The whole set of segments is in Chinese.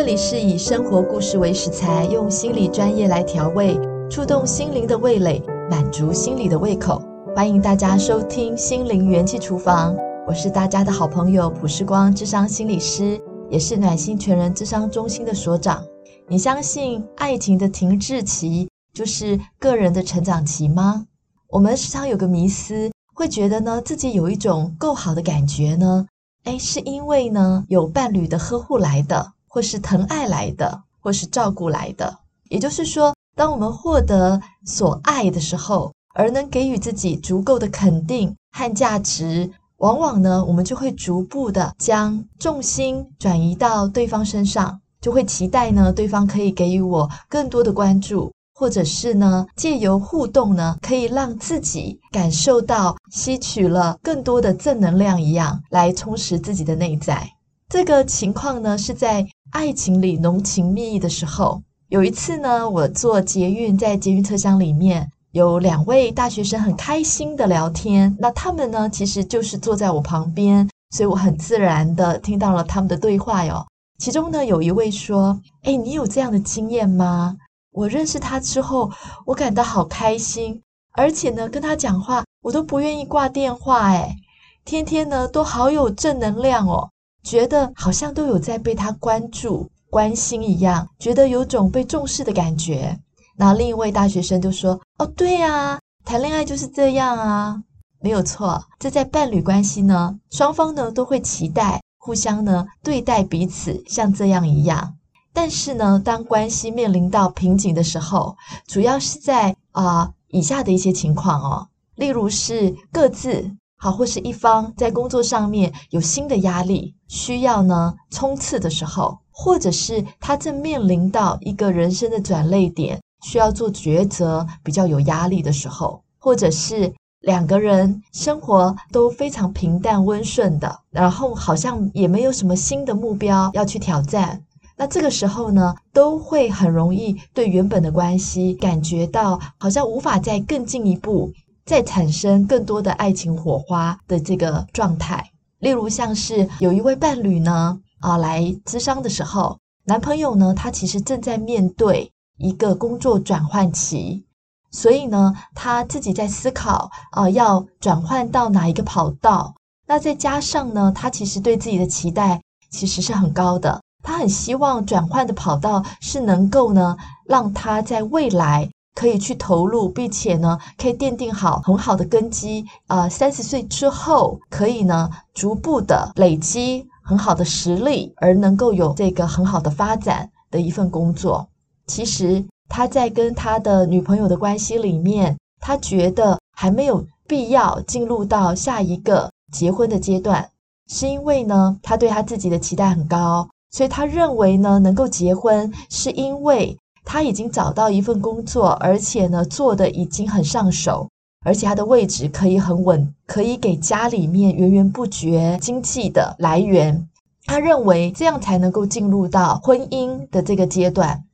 这里是以生活故事为食材，用心理专业来调味，触动心灵的味蕾，满足心理的胃口。欢迎大家收听《心灵元气厨房》，我是大家的好朋友普世光智商心理师，也是暖心全人智商中心的所长。你相信爱情的停滞期就是个人的成长期吗？我们时常有个迷思，会觉得呢自己有一种够好的感觉呢，诶，是因为呢有伴侣的呵护来的，或是疼爱来的，或是照顾来的。也就是说，当我们获得所爱的时候，而能给予自己足够的肯定和价值，往往呢，我们就会逐步的将重心转移到对方身上，就会期待呢，对方可以给予我更多的关注，或者是呢，借由互动呢，可以让自己感受到吸取了更多的正能量一样，来充实自己的内在。这个情况呢，是在爱情里浓情蜜意的时候。有一次呢，我坐捷运，在捷运车厢里面。有两位大学生很开心的聊天，那他们呢，其实就是坐在我旁边，所以我很自然的听到了他们的对话哟。其中呢，有一位说：“诶，你有这样的经验吗？我认识他之后，我感到好开心，而且呢，跟他讲话我都不愿意挂电话，诶，天天呢都好有正能量哦，觉得好像都有在被他关注、关心一样，觉得有种被重视的感觉。”那另一位大学生就说：“哦，对呀，谈恋爱就是这样啊，没有错。这在伴侣关系呢，双方呢都会期待互相呢对待彼此像这样一样。但是呢，当关系面临到瓶颈的时候，主要是在啊、以下的一些情况哦，例如是各自好或是一方在工作上面有新的压力需要呢冲刺的时候，或者是他正面临到一个人生的转捩点。”需要做抉择，比较有压力的时候，或者是两个人生活都非常平淡温顺的，然后好像也没有什么新的目标要去挑战，那这个时候呢，都会很容易对原本的关系感觉到好像无法再更进一步，再产生更多的爱情火花的这个状态。例如像是有一位伴侣呢，啊，来咨商的时候，男朋友呢，他其实正在面对。一个工作转换期，所以呢，他自己在思考啊、要转换到哪一个跑道。那再加上呢，他其实对自己的期待其实是很高的，他很希望转换的跑道是能够呢，让他在未来可以去投入，并且呢，可以奠定好很好的根基。呃，三十岁之后可以呢，逐步的累积很好的实力，而能够有这个很好的发展的一份工作。其实他在跟他的女朋友的关系里面，他觉得还没有必要进入到下一个结婚的阶段，是因为呢，他对他自己的期待很高，所以他认为呢，能够结婚是因为他已经找到一份工作，而且呢，做的已经很上手，而且他的位置可以很稳，可以给家里面源源不绝经济的来源。他认为这样才能够进入到婚姻的这个阶段。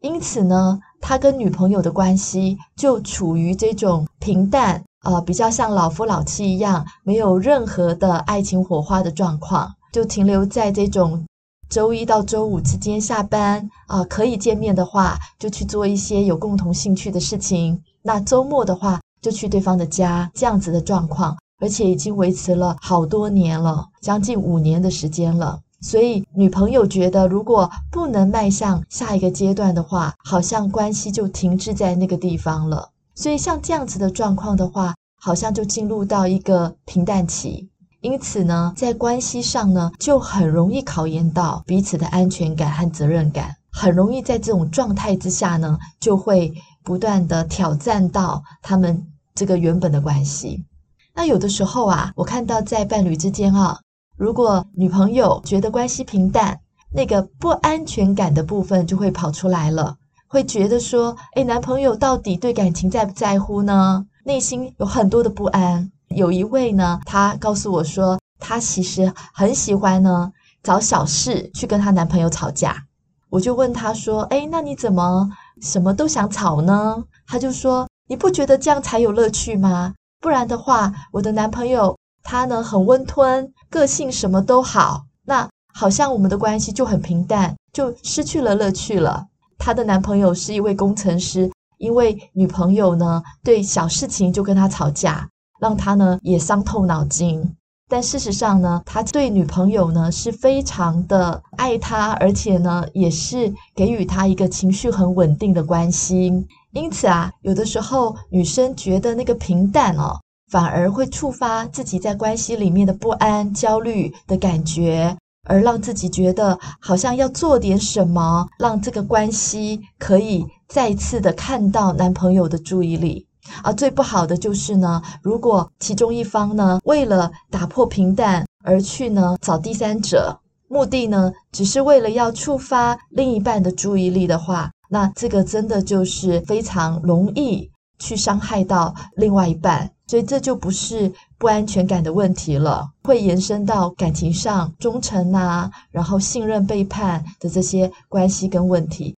因此呢，他跟女朋友的关系就处于这种平淡，呃，比较像老夫老妻一样，没有任何的爱情火花的状况，就停留在这种周一到周五之间下班，啊、可以见面的话，就去做一些有共同兴趣的事情；那周末的话，就去对方的家，这样子的状况，而且已经维持了好多年了，将近五年的时间了。所以，女朋友觉得，如果不能迈向下一个阶段的话，好像关系就停滞在那个地方了。所以，像这样子的状况的话，好像就进入到一个平淡期。因此呢，在关系上呢，就很容易考验到彼此的安全感和责任感，很容易在这种状态之下呢，就会不断的挑战到他们这个原本的关系。那有的时候啊，我看到在伴侣之间啊。如果女朋友觉得关系平淡，那个不安全感的部分就会跑出来了，会觉得说，诶，男朋友到底对感情在不在乎呢？内心有很多的不安。有一位呢，她告诉我说，她其实很喜欢呢，找小事去跟她男朋友吵架。我就问她说，诶，那你怎么什么都想吵呢？她就说，你不觉得这样才有乐趣吗？不然的话，我的男朋友他呢很温吞。个性什么都好，那好像我们的关系就很平淡，就失去了乐趣了。她的男朋友是一位工程师，因为女朋友呢，对小事情就跟他吵架，让他呢也伤透脑筋。但事实上呢，他对女朋友呢是非常的爱她，而且呢也是给予她一个情绪很稳定的关心。因此啊，有的时候女生觉得那个平淡哦，反而会触发自己在关系里面的不安、焦虑的感觉，而让自己觉得好像要做点什么，让这个关系可以再次的看到男朋友的注意力。而最不好的就是呢，如果其中一方呢，为了打破平淡而去呢找第三者，目的呢只是为了要触发另一半的注意力的话，那这个真的就是非常容易去伤害到另外一半，所以这就不是不安全感的问题了，会延伸到感情上忠诚啊，然后信任背叛的这些关系跟问题。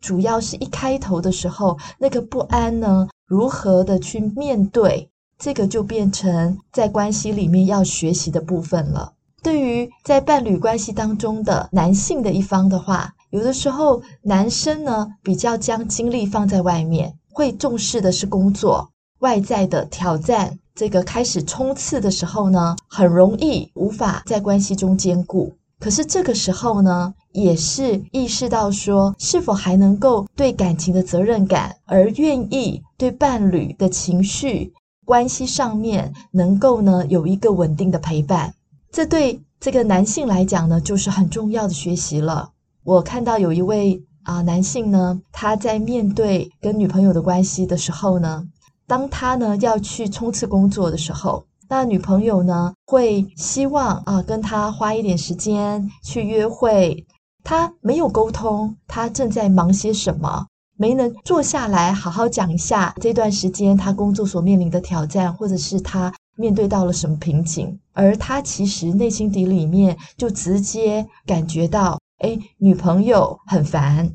主要是一开头的时候，那个不安呢，如何的去面对，这个就变成在关系里面要学习的部分了。对于在伴侣关系当中的男性的一方的话，有的时候男生呢比较将精力放在外面，会重视的是工作，外在的挑战，这个开始冲刺的时候呢，很容易无法在关系中兼顾。可是这个时候呢，也是意识到说，是否还能够对感情的责任感，而愿意对伴侣的情绪关系上面能够呢有一个稳定的陪伴。这对这个男性来讲呢，就是很重要的学习了。我看到有一位啊、男性呢，他在面对跟女朋友的关系的时候呢，当他呢要去冲刺工作的时候。那女朋友呢，会希望啊跟他花一点时间去约会，他没有沟通，他正在忙些什么，没能坐下来好好讲一下这段时间他工作所面临的挑战，或者是他面对到了什么瓶颈，而他其实内心底里面就直接感觉到，诶，女朋友很烦，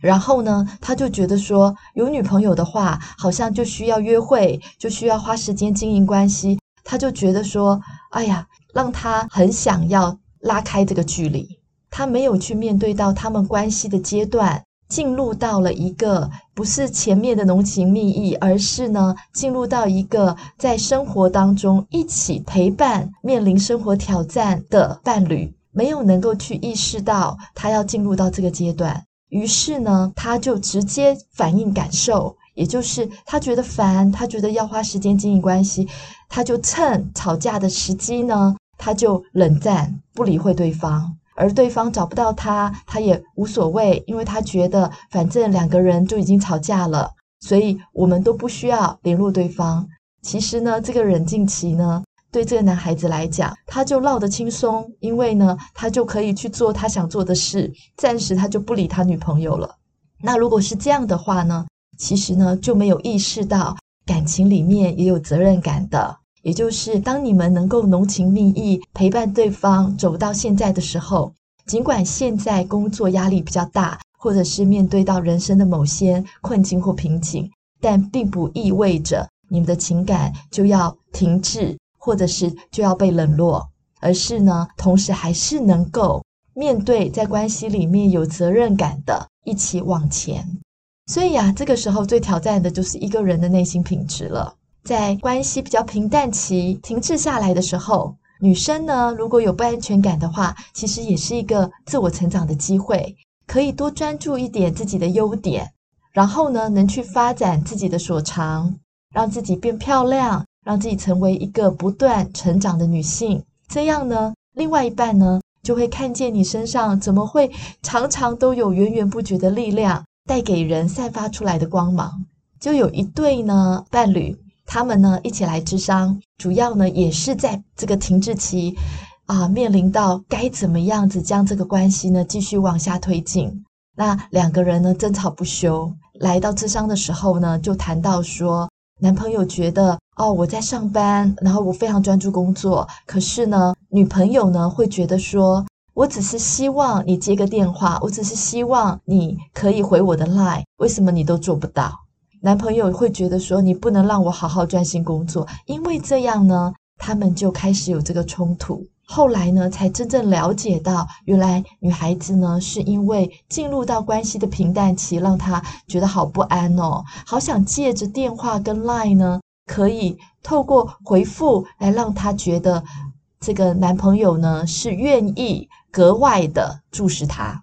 然后呢，他就觉得说，有女朋友的话，好像就需要约会，就需要花时间经营关系。他就觉得说，哎呀，让他很想要拉开这个距离。他没有去面对到他们关系的阶段，进入到了一个不是前面的浓情蜜意，而是呢，进入到一个在生活当中一起陪伴、面临生活挑战的伴侣，没有能够去意识到他要进入到这个阶段，于是呢，他就直接反应感受。也就是他觉得烦，他觉得要花时间经营关系，他就趁吵架的时机呢，他就冷战，不理会对方，而对方找不到他，他也无所谓，因为他觉得反正两个人就已经吵架了，所以我们都不需要联络对方。其实呢，这个冷静期呢，对这个男孩子来讲，他就落得轻松，因为呢，他就可以去做他想做的事，暂时他就不理他女朋友了。那如果是这样的话呢？其实呢，就没有意识到感情里面也有责任感的，也就是当你们能够浓情蜜意陪伴对方走到现在的时候，尽管现在工作压力比较大，或者是面对到人生的某些困境或瓶颈，但并不意味着你们的情感就要停滞，或者是就要被冷落，而是呢，同时还是能够面对在关系里面有责任感的，一起往前。所以呀，这个时候最挑战的就是一个人的内心品质了。在关系比较平淡期停滞下来的时候，女生呢，如果有不安全感的话，其实也是一个自我成长的机会，可以多专注一点自己的优点，然后呢，能去发展自己的所长，让自己变漂亮，让自己成为一个不断成长的女性。这样呢，另外一半呢，就会看见你身上怎么会常常都有源源不绝的力量。带给人散发出来的光芒，就有一对呢伴侣，他们呢一起来咨商，主要呢也是在这个停滞期啊，面临到该怎么样子将这个关系呢继续往下推进。那两个人呢争吵不休，来到咨商的时候呢，就谈到说，男朋友觉得哦我在上班，然后我非常专注工作，可是呢女朋友呢会觉得说。我只是希望你接个电话，我只是希望你可以回我的 line，为什么你都做不到？男朋友会觉得说你不能让我好好专心工作，因为这样呢，他们就开始有这个冲突。后来呢，才真正了解到，原来女孩子呢，是因为进入到关系的平淡期，让她觉得好不安哦，好想借着电话跟 Line 呢，可以透过回复来让她觉得这个男朋友呢是愿意格外的注视他。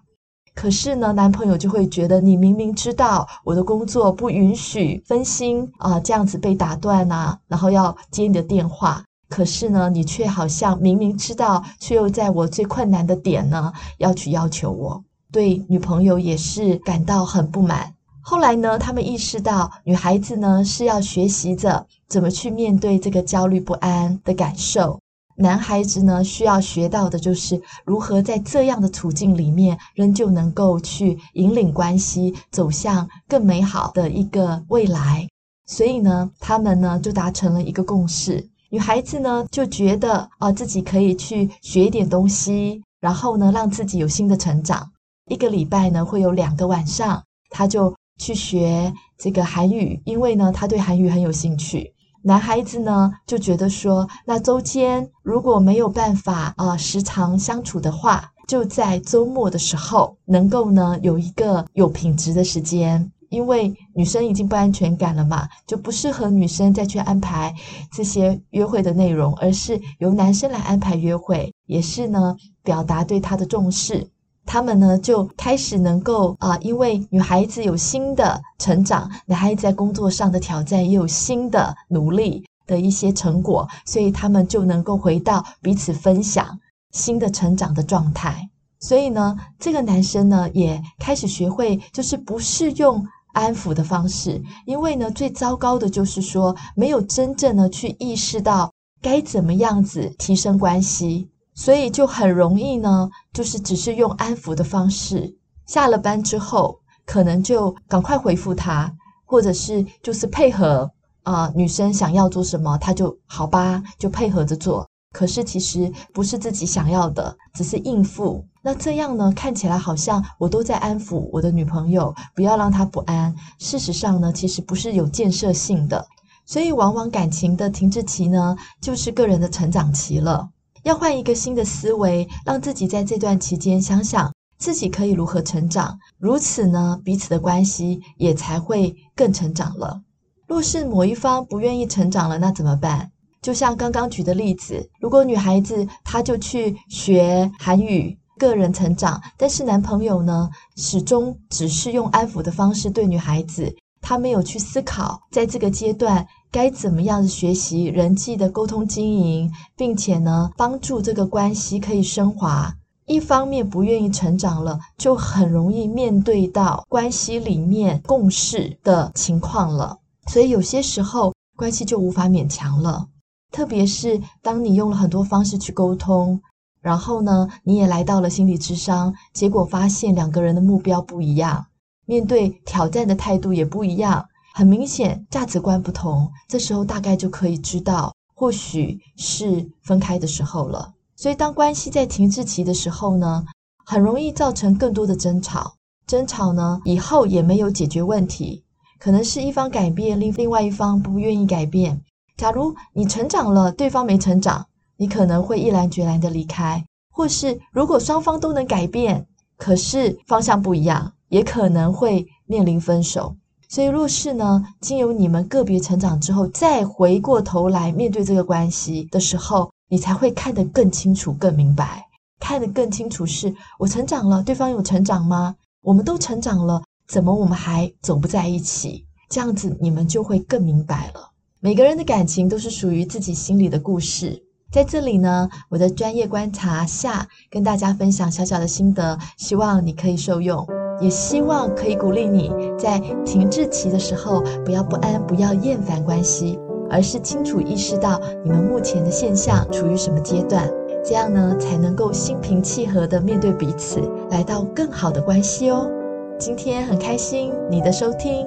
可是呢，男朋友就会觉得你明明知道我的工作不允许分心啊，这样子被打断啊，然后要接你的电话。可是呢，你却好像明明知道，却又在我最困难的点呢，要去要求我。对女朋友也是感到很不满。后来呢，他们意识到，女孩子呢是要学习着怎么去面对这个焦虑不安的感受。男孩子呢，需要学到的就是如何在这样的处境里面，仍旧能够去引领关系走向更美好的一个未来。所以呢，他们呢就达成了一个共识。女孩子呢就觉得啊、自己可以去学一点东西，然后呢让自己有新的成长。一个礼拜呢会有两个晚上，她就去学这个韩语，因为呢她对韩语很有兴趣。男孩子呢就觉得说，那周间如果没有办法啊、时常相处的话，就在周末的时候能够呢有一个有品质的时间，因为女生已经不安全感了嘛，就不适合女生再去安排这些约会的内容，而是由男生来安排约会，也是呢表达对他的重视。他们呢就开始能够啊、因为女孩子有新的成长，男孩子在工作上的挑战也有新的努力的一些成果，所以他们就能够回到彼此分享新的成长的状态。所以呢，这个男生呢也开始学会，就是不是用安抚的方式，因为呢最糟糕的就是说没有真正的去意识到该怎么样子提升关系。所以就很容易呢，就是只是用安抚的方式，下了班之后，可能就赶快回复他，或者是就是配合啊、女生想要做什么，他就好吧，就配合着做。可是其实不是自己想要的，只是应付。那这样呢，看起来好像我都在安抚我的女朋友，不要让她不安。事实上呢，其实不是有建设性的。所以往往感情的停滞期呢，就是个人的成长期了。要换一个新的思维，让自己在这段期间想想自己可以如何成长，如此呢，彼此的关系也才会更成长了。若是某一方不愿意成长了，那怎么办？就像刚刚举的例子，如果女孩子她就去学韩语，个人成长，但是男朋友呢，始终只是用安抚的方式对女孩子，他没有去思考，在这个阶段。该怎么样的学习人际的沟通经营，并且呢，帮助这个关系可以升华。一方面不愿意成长了，就很容易面对到关系里面共事的情况了。所以有些时候关系就无法勉强了。特别是当你用了很多方式去沟通，然后呢，你也来到了心理智商，结果发现两个人的目标不一样，面对挑战的态度也不一样。很明显，价值观不同，这时候大概就可以知道，或许是分开的时候了。所以，当关系在停滞期的时候呢，很容易造成更多的争吵。争吵呢，以后也没有解决问题，可能是一方改变，另另外一方不愿意改变。假如你成长了，对方没成长，你可能会毅然决然的离开；或是如果双方都能改变，可是方向不一样，也可能会面临分手。所以，若是呢，经由你们个别成长之后，再回过头来面对这个关系的时候，你才会看得更清楚、更明白。看得更清楚是，我成长了，对方有成长吗？我们都成长了，怎么我们还走不在一起？这样子，你们就会更明白了。每个人的感情都是属于自己心里的故事。在这里呢，我的专业观察下，跟大家分享小小的心得，希望你可以受用。也希望可以鼓励你在停滞期的时候，不要不安，不要厌烦关系，而是清楚意识到你们目前的现象处于什么阶段，这样呢才能够心平气和地面对彼此，来到更好的关系哦。今天很开心你的收听，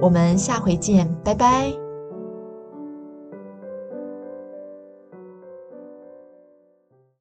我们下回见，拜拜。